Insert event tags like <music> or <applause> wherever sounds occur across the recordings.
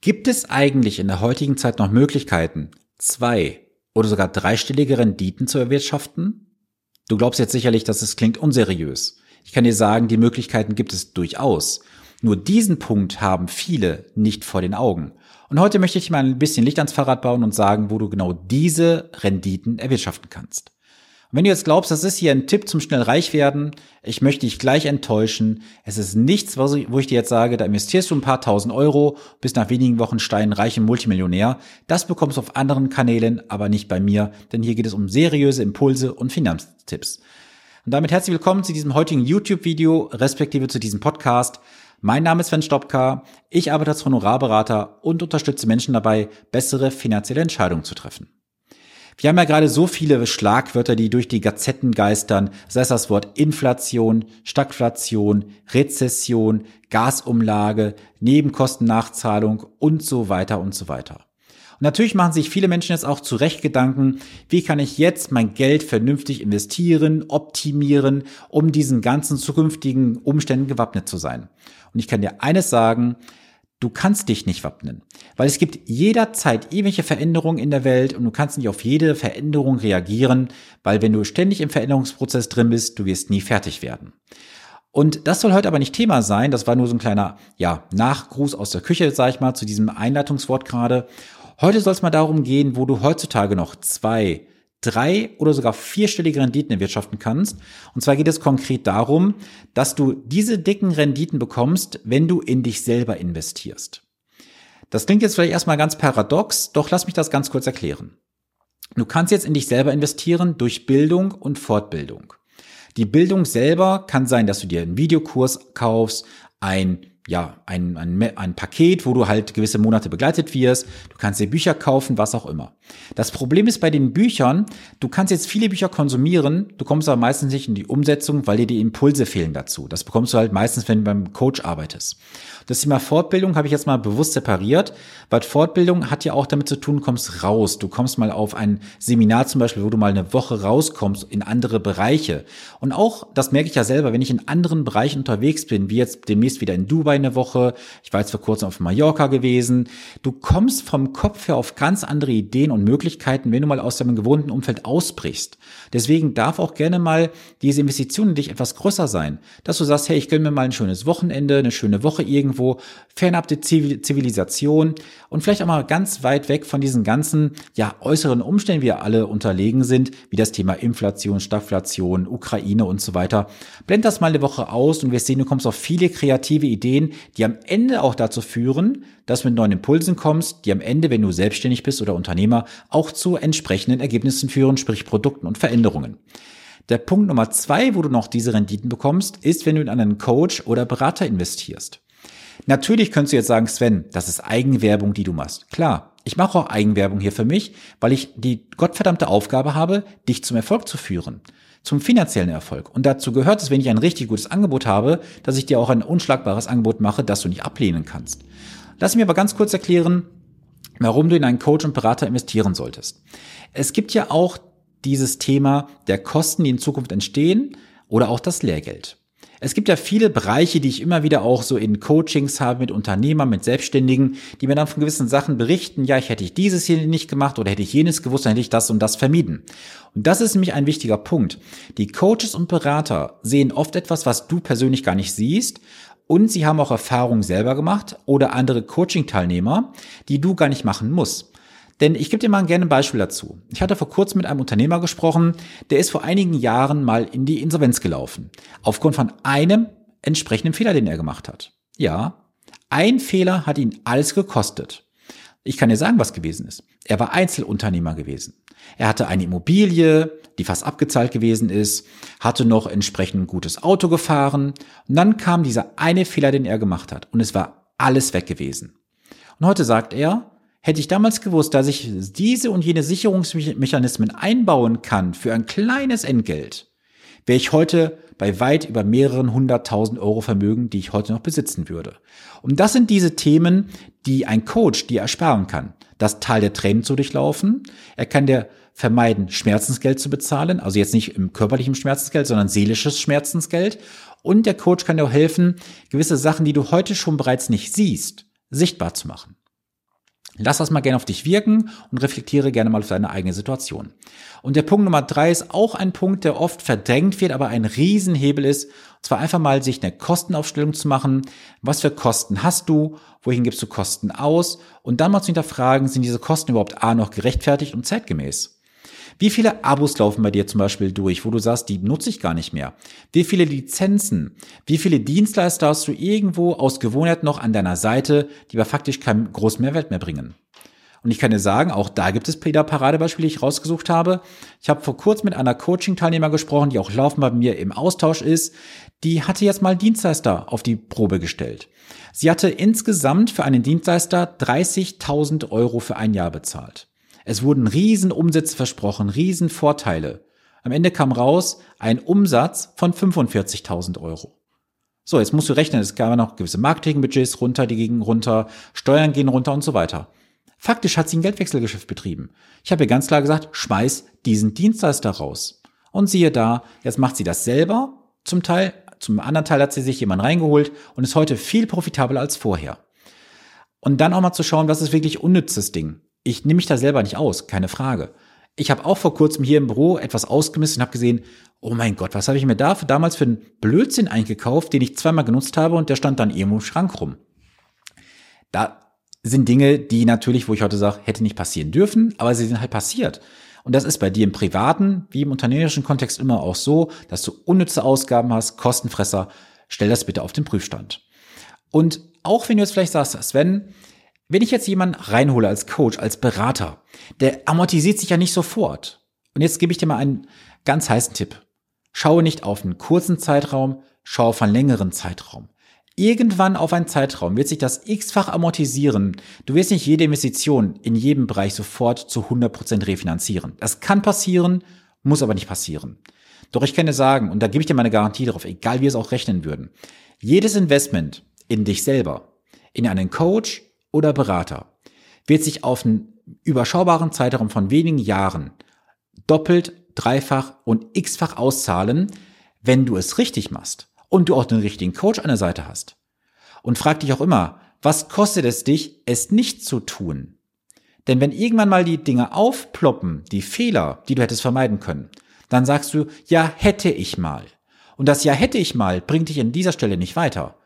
Gibt es eigentlich in der heutigen Zeit noch Möglichkeiten, zwei oder sogar dreistellige Renditen zu erwirtschaften? Du glaubst jetzt sicherlich, dass es klingt unseriös. Ich kann dir sagen, die Möglichkeiten gibt es durchaus. Nur diesen Punkt haben viele nicht vor den Augen. Und heute möchte ich mal ein bisschen Licht ans Fahrrad bauen und sagen, wo du genau diese Renditen erwirtschaften kannst. Und wenn du jetzt glaubst, das ist hier ein Tipp zum schnell reich werden, ich möchte dich gleich enttäuschen. Es ist nichts, wo ich dir jetzt sage, da investierst du ein paar tausend Euro, bist nach wenigen Wochen stein reich und Multimillionär. Das bekommst du auf anderen Kanälen, aber nicht bei mir, denn hier geht es um seriöse Impulse und Finanztipps. Und damit herzlich willkommen zu diesem heutigen YouTube-Video, respektive zu diesem Podcast. Mein Name ist Sven Stopka. Ich arbeite als Honorarberater und unterstütze Menschen dabei, bessere finanzielle Entscheidungen zu treffen. Wir haben ja gerade so viele Schlagwörter, die durch die Gazetten geistern, sei es das Wort Inflation, Stagflation, Rezession, Gasumlage, Nebenkostennachzahlung und so weiter und so weiter. Und natürlich machen sich viele Menschen jetzt auch zu Recht Gedanken, wie kann ich jetzt mein Geld vernünftig investieren, optimieren, um diesen ganzen zukünftigen Umständen gewappnet zu sein. Und ich kann dir eines sagen, Du kannst dich nicht wappnen, weil es gibt jederzeit irgendwelche Veränderungen in der Welt und du kannst nicht auf jede Veränderung reagieren, weil wenn du ständig im Veränderungsprozess drin bist, du wirst nie fertig werden. Und das soll heute aber nicht Thema sein. Das war nur so ein kleiner, ja, Nachgruß aus der Küche, sag ich mal, zu diesem Einleitungswort gerade. Heute soll es mal darum gehen, wo du heutzutage noch zwei, drei oder sogar vierstellige Renditen erwirtschaften kannst. Und zwar geht es konkret darum, dass du diese dicken Renditen bekommst, wenn du in dich selber investierst. Das klingt jetzt vielleicht erstmal ganz paradox, doch lass mich das ganz kurz erklären. Du kannst jetzt in dich selber investieren durch Bildung und Fortbildung. Die Bildung selber kann sein, dass du dir einen Videokurs kaufst, ein ja, ein, ein, ein Paket, wo du halt gewisse Monate begleitet wirst. Du kannst dir Bücher kaufen, was auch immer. Das Problem ist bei den Büchern, du kannst jetzt viele Bücher konsumieren, du kommst aber meistens nicht in die Umsetzung, weil dir die Impulse fehlen dazu. Das bekommst du halt meistens, wenn du beim Coach arbeitest. Das Thema Fortbildung habe ich jetzt mal bewusst separiert, weil Fortbildung hat ja auch damit zu tun, du kommst raus. Du kommst mal auf ein Seminar zum Beispiel, wo du mal eine Woche rauskommst in andere Bereiche. Und auch, das merke ich ja selber, wenn ich in anderen Bereichen unterwegs bin, wie jetzt demnächst wieder in Dubai eine Woche, ich war jetzt vor kurzem auf Mallorca gewesen, du kommst vom Kopf her auf ganz andere Ideen und Möglichkeiten, wenn du mal aus deinem gewohnten Umfeld ausbrichst. Deswegen darf auch gerne mal diese Investition in dich etwas größer sein, dass du sagst, hey, ich gönne mir mal ein schönes Wochenende, eine schöne Woche irgendwo, fernab der Zivilisation und vielleicht auch mal ganz weit weg von diesen ganzen ja, äußeren Umständen, wie wir alle unterlegen sind, wie das Thema Inflation, Stagflation, Ukraine und so weiter. Blend das mal eine Woche aus und wir sehen, du kommst auf viele kreative Ideen, die am Ende auch dazu führen, dass du mit neuen Impulsen kommst, die am Ende, wenn du selbstständig bist oder Unternehmer, auch zu entsprechenden Ergebnissen führen, sprich Produkten und Veränderungen. Der Punkt Nummer zwei, wo du noch diese Renditen bekommst, ist, wenn du in einen Coach oder Berater investierst. Natürlich könntest du jetzt sagen, Sven, das ist Eigenwerbung, die du machst. Klar, ich mache auch Eigenwerbung hier für mich, weil ich die gottverdammte Aufgabe habe, dich zum Erfolg zu führen. Zum finanziellen Erfolg. Und dazu gehört es, wenn ich ein richtig gutes Angebot habe, dass ich dir auch ein unschlagbares Angebot mache, das du nicht ablehnen kannst. Lass mich aber ganz kurz erklären, warum du in einen Coach und Berater investieren solltest. Es gibt ja auch dieses Thema der Kosten, die in Zukunft entstehen oder auch das Lehrgeld. Es gibt ja viele Bereiche, die ich immer wieder auch so in Coachings habe mit Unternehmern, mit Selbstständigen, die mir dann von gewissen Sachen berichten, ja, ich hätte ich dieses hier nicht gemacht oder hätte ich jenes gewusst, dann hätte ich das und das vermieden. Und das ist nämlich ein wichtiger Punkt. Die Coaches und Berater sehen oft etwas, was du persönlich gar nicht siehst und sie haben auch Erfahrungen selber gemacht oder andere Coaching-Teilnehmer, die du gar nicht machen musst. Denn ich gebe dir mal gerne ein Beispiel dazu. Ich hatte vor kurzem mit einem Unternehmer gesprochen, der ist vor einigen Jahren mal in die Insolvenz gelaufen. Aufgrund von einem entsprechenden Fehler, den er gemacht hat. Ja, ein Fehler hat ihn alles gekostet. Ich kann dir sagen, was gewesen ist. Er war Einzelunternehmer gewesen. Er hatte eine Immobilie, die fast abgezahlt gewesen ist, hatte noch entsprechend ein gutes Auto gefahren und dann kam dieser eine Fehler, den er gemacht hat und es war alles weg gewesen. Und heute sagt er, Hätte ich damals gewusst, dass ich diese und jene Sicherungsmechanismen einbauen kann für ein kleines Entgelt, wäre ich heute bei weit über mehreren hunderttausend Euro Vermögen, die ich heute noch besitzen würde. Und das sind diese Themen, die ein Coach dir ersparen kann. Das Teil der Tränen zu durchlaufen. Er kann dir vermeiden, Schmerzensgeld zu bezahlen. Also jetzt nicht im körperlichen Schmerzensgeld, sondern seelisches Schmerzensgeld. Und der Coach kann dir auch helfen, gewisse Sachen, die du heute schon bereits nicht siehst, sichtbar zu machen. Lass das mal gerne auf dich wirken und reflektiere gerne mal auf deine eigene Situation. Und der Punkt Nummer drei ist auch ein Punkt, der oft verdrängt wird, aber ein Riesenhebel ist. Und zwar einfach mal sich eine Kostenaufstellung zu machen. Was für Kosten hast du? Wohin gibst du Kosten aus? Und dann mal zu hinterfragen, sind diese Kosten überhaupt A noch gerechtfertigt und zeitgemäß? Wie viele Abos laufen bei dir zum Beispiel durch, wo du sagst, die nutze ich gar nicht mehr? Wie viele Lizenzen? Wie viele Dienstleister hast du irgendwo aus Gewohnheit noch an deiner Seite, die aber faktisch keinen großen Mehrwert mehr bringen? Und ich kann dir sagen, auch da gibt es wieder Paradebeispiele, die ich rausgesucht habe. Ich habe vor kurzem mit einer Coaching-Teilnehmer gesprochen, die auch laufend bei mir im Austausch ist. Die hatte jetzt mal Dienstleister auf die Probe gestellt. Sie hatte insgesamt für einen Dienstleister 30.000 Euro für ein Jahr bezahlt. Es wurden riesen Umsätze versprochen, riesen Vorteile. Am Ende kam raus ein Umsatz von 45.000 Euro. So, jetzt musst du rechnen, es gab noch gewisse Marketingbudgets runter, die gingen runter, Steuern gehen runter und so weiter. Faktisch hat sie ein Geldwechselgeschäft betrieben. Ich habe ihr ganz klar gesagt, schmeiß diesen Dienstleister raus. Und siehe da, jetzt macht sie das selber zum Teil, zum anderen Teil hat sie sich jemand reingeholt und ist heute viel profitabler als vorher. Und dann auch mal zu schauen, was ist wirklich unnützes Ding. Ich nehme mich da selber nicht aus, keine Frage. Ich habe auch vor kurzem hier im Büro etwas ausgemisst und habe gesehen, oh mein Gott, was habe ich mir da für, damals für einen Blödsinn eingekauft, den ich zweimal genutzt habe und der stand dann irgendwo im Schrank rum. Da sind Dinge, die natürlich, wo ich heute sage, hätte nicht passieren dürfen, aber sie sind halt passiert. Und das ist bei dir im privaten wie im unternehmerischen Kontext immer auch so, dass du unnütze Ausgaben hast, Kostenfresser. Stell das bitte auf den Prüfstand. Und auch wenn du jetzt vielleicht sagst, Sven, wenn ich jetzt jemanden reinhole als Coach, als Berater, der amortisiert sich ja nicht sofort. Und jetzt gebe ich dir mal einen ganz heißen Tipp. Schaue nicht auf einen kurzen Zeitraum, schaue auf einen längeren Zeitraum. Irgendwann auf einen Zeitraum wird sich das x-fach amortisieren. Du wirst nicht jede Investition in jedem Bereich sofort zu 100% refinanzieren. Das kann passieren, muss aber nicht passieren. Doch ich kann dir sagen, und da gebe ich dir meine Garantie darauf, egal wie wir es auch rechnen würden, jedes Investment in dich selber, in einen Coach, oder Berater wird sich auf einen überschaubaren Zeitraum von wenigen Jahren doppelt, dreifach und x-fach auszahlen, wenn du es richtig machst und du auch den richtigen Coach an der Seite hast. Und frag dich auch immer, was kostet es dich, es nicht zu tun? Denn wenn irgendwann mal die Dinge aufploppen, die Fehler, die du hättest vermeiden können, dann sagst du, ja, hätte ich mal. Und das Ja hätte ich mal bringt dich an dieser Stelle nicht weiter.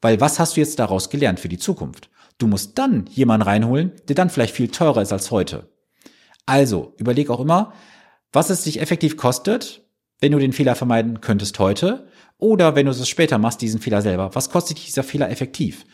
Weil was hast du jetzt daraus gelernt für die Zukunft? Du musst dann jemanden reinholen, der dann vielleicht viel teurer ist als heute. Also, überleg auch immer, was es dich effektiv kostet, wenn du den Fehler vermeiden könntest heute oder wenn du es später machst, diesen Fehler selber. Was kostet dieser Fehler effektiv?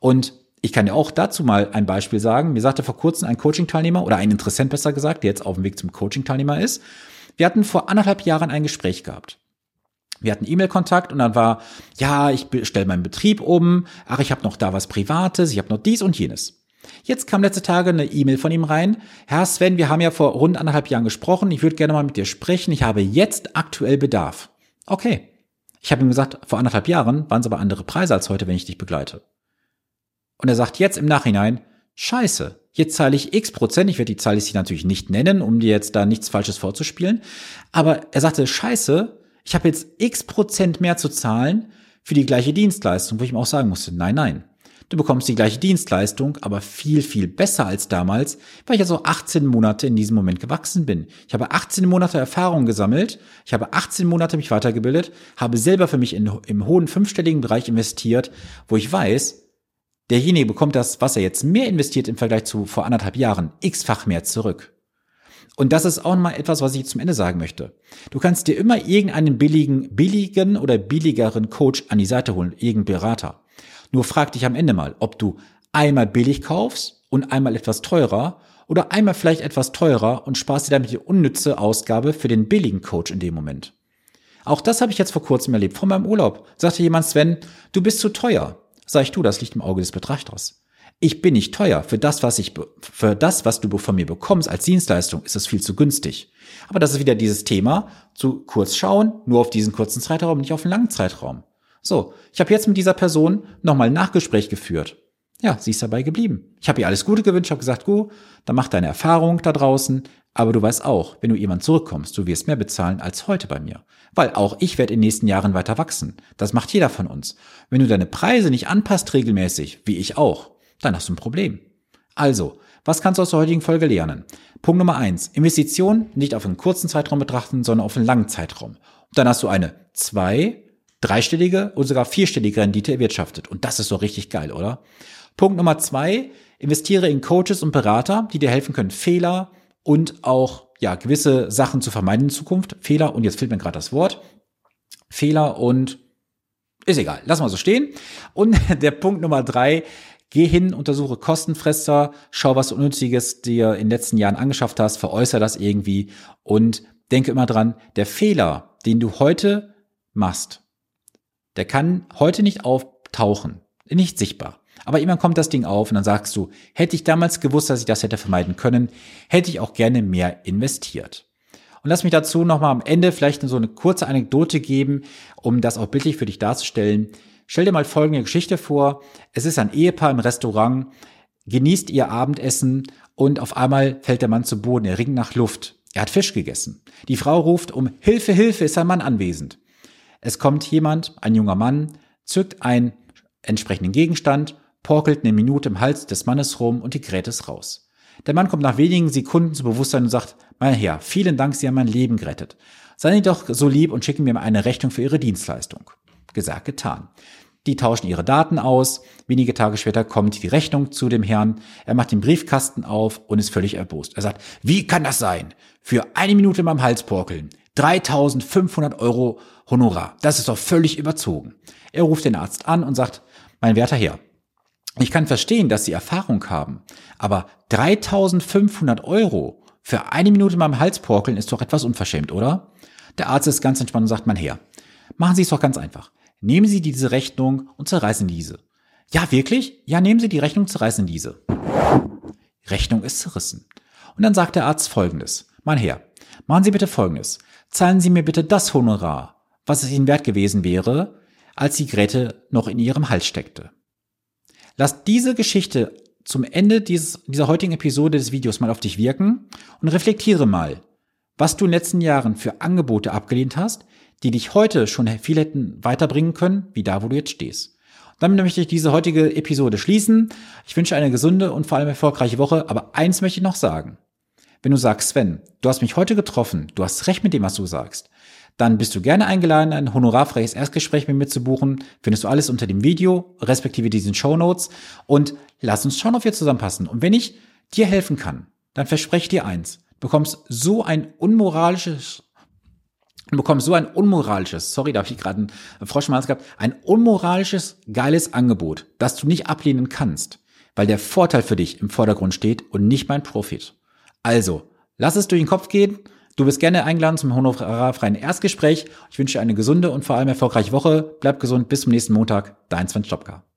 Und ich kann dir auch dazu mal ein Beispiel sagen. Mir sagte vor kurzem ein Coaching-Teilnehmer oder ein Interessent besser gesagt, der jetzt auf dem Weg zum Coaching-Teilnehmer ist. Wir hatten vor anderthalb Jahren ein Gespräch gehabt. Wir hatten E-Mail-Kontakt und dann war, ja, ich stelle meinen Betrieb um, ach, ich habe noch da was Privates, ich habe noch dies und jenes. Jetzt kam letzte Tage eine E-Mail von ihm rein. Herr Sven, wir haben ja vor rund anderthalb Jahren gesprochen. Ich würde gerne mal mit dir sprechen. Ich habe jetzt aktuell Bedarf. Okay. Ich habe ihm gesagt, vor anderthalb Jahren waren es aber andere Preise als heute, wenn ich dich begleite. Und er sagt jetzt im Nachhinein, scheiße, jetzt zahle ich x Prozent. Ich werde die Zahl jetzt natürlich nicht nennen, um dir jetzt da nichts Falsches vorzuspielen. Aber er sagte, scheiße, ich habe jetzt x Prozent mehr zu zahlen für die gleiche Dienstleistung, wo ich ihm auch sagen musste, nein, nein. Du bekommst die gleiche Dienstleistung, aber viel, viel besser als damals, weil ich ja so 18 Monate in diesem Moment gewachsen bin. Ich habe 18 Monate Erfahrung gesammelt, ich habe 18 Monate mich weitergebildet, habe selber für mich in, im hohen fünfstelligen Bereich investiert, wo ich weiß, derjenige bekommt das, was er jetzt mehr investiert im Vergleich zu vor anderthalb Jahren, x-fach mehr zurück. Und das ist auch mal etwas, was ich zum Ende sagen möchte. Du kannst dir immer irgendeinen billigen, billigen oder billigeren Coach an die Seite holen, irgendeinen Berater. Nur frag dich am Ende mal, ob du einmal billig kaufst und einmal etwas teurer oder einmal vielleicht etwas teurer und sparst dir damit die unnütze Ausgabe für den billigen Coach in dem Moment. Auch das habe ich jetzt vor kurzem erlebt, vor meinem Urlaub. Sagte jemand, Sven, du bist zu teuer. Sag ich, du, das liegt im Auge des Betrachters. Ich bin nicht teuer. Für das, was ich, für das, was du von mir bekommst als Dienstleistung, ist es viel zu günstig. Aber das ist wieder dieses Thema, zu kurz schauen, nur auf diesen kurzen Zeitraum, nicht auf einen langen Zeitraum. So, ich habe jetzt mit dieser Person nochmal ein Nachgespräch geführt. Ja, sie ist dabei geblieben. Ich habe ihr alles Gute gewünscht, habe gesagt, gut, dann mach deine Erfahrung da draußen, aber du weißt auch, wenn du jemand zurückkommst, du wirst mehr bezahlen als heute bei mir. Weil auch ich werde in den nächsten Jahren weiter wachsen. Das macht jeder von uns. Wenn du deine Preise nicht anpasst regelmäßig, wie ich auch, dann hast du ein Problem. Also, Was kannst du aus der heutigen Folge lernen? Punkt Nummer eins: Investition nicht auf einen kurzen Zeitraum betrachten, sondern auf einen langen Zeitraum. Und dann hast du eine zwei, dreistellige oder sogar vierstellige Rendite erwirtschaftet. Und das ist doch richtig geil, oder? Punkt Nummer zwei, investiere in Coaches und Berater, die dir helfen können, Fehler und auch ja, gewisse Sachen zu vermeiden in Zukunft. Fehler, und jetzt fehlt mir gerade das Wort. Fehler und ist egal, lass mal so stehen. Und <laughs> der Punkt Nummer drei, geh hin, untersuche Kostenfresser, schau, was du Unnütziges dir in den letzten Jahren angeschafft hast, veräußere das irgendwie und denke immer dran, der Fehler, den du heute machst, der kann heute nicht auftauchen, nicht sichtbar. Aber irgendwann kommt das Ding auf und dann sagst du, hätte ich damals gewusst, dass ich das hätte vermeiden können, hätte ich auch gerne mehr investiert. Und lass mich dazu nochmal am Ende vielleicht so eine kurze Anekdote geben, um das auch bildlich für dich darzustellen. Stell dir mal folgende Geschichte vor. Es ist ein Ehepaar im Restaurant, genießt ihr Abendessen und auf einmal fällt der Mann zu Boden. Er ringt nach Luft. Er hat Fisch gegessen. Die Frau ruft um Hilfe, Hilfe, ist ein Mann anwesend. Es kommt jemand, ein junger Mann, zückt einen entsprechenden Gegenstand porkelt eine Minute im Hals des Mannes rum und die Gerät ist raus. Der Mann kommt nach wenigen Sekunden zu Bewusstsein und sagt, mein Herr, vielen Dank, Sie haben mein Leben gerettet. Seien Sie doch so lieb und schicken mir eine Rechnung für Ihre Dienstleistung. Gesagt, getan. Die tauschen ihre Daten aus. Wenige Tage später kommt die Rechnung zu dem Herrn. Er macht den Briefkasten auf und ist völlig erbost. Er sagt, wie kann das sein? Für eine Minute beim Hals porkeln. 3500 Euro Honorar. Das ist doch völlig überzogen. Er ruft den Arzt an und sagt, mein werter Herr, ich kann verstehen, dass Sie Erfahrung haben, aber 3500 Euro für eine Minute mal im Hals porkeln ist doch etwas unverschämt, oder? Der Arzt ist ganz entspannt und sagt, mein Herr, machen Sie es doch ganz einfach. Nehmen Sie diese Rechnung und zerreißen diese. Ja, wirklich? Ja, nehmen Sie die Rechnung, zerreißen diese. Rechnung ist zerrissen. Und dann sagt der Arzt folgendes. Mein Herr, machen Sie bitte folgendes. Zahlen Sie mir bitte das Honorar, was es Ihnen wert gewesen wäre, als die Geräte noch in Ihrem Hals steckte. Lass diese Geschichte zum Ende dieses, dieser heutigen Episode des Videos mal auf dich wirken und reflektiere mal, was du in den letzten Jahren für Angebote abgelehnt hast, die dich heute schon viel hätten weiterbringen können, wie da, wo du jetzt stehst. Damit möchte ich diese heutige Episode schließen. Ich wünsche eine gesunde und vor allem erfolgreiche Woche, aber eins möchte ich noch sagen. Wenn du sagst, Sven, du hast mich heute getroffen, du hast recht mit dem, was du sagst, dann bist du gerne eingeladen, ein honorarfreies Erstgespräch mit mir zu buchen. Findest du alles unter dem Video, respektive diesen Show Notes. Und lass uns schauen, ob wir zusammenpassen. Und wenn ich dir helfen kann, dann verspreche ich dir eins. Du bekommst so ein unmoralisches Du bekommst so ein unmoralisches, sorry, da habe ich gerade einen Frosch im Hals gehabt, ein unmoralisches, geiles Angebot, das du nicht ablehnen kannst, weil der Vorteil für dich im Vordergrund steht und nicht mein Profit. Also, lass es durch den Kopf gehen, Du bist gerne eingeladen zum honorarfreien Erstgespräch. Ich wünsche dir eine gesunde und vor allem erfolgreiche Woche. Bleib gesund. Bis zum nächsten Montag. Dein Sven Stopka.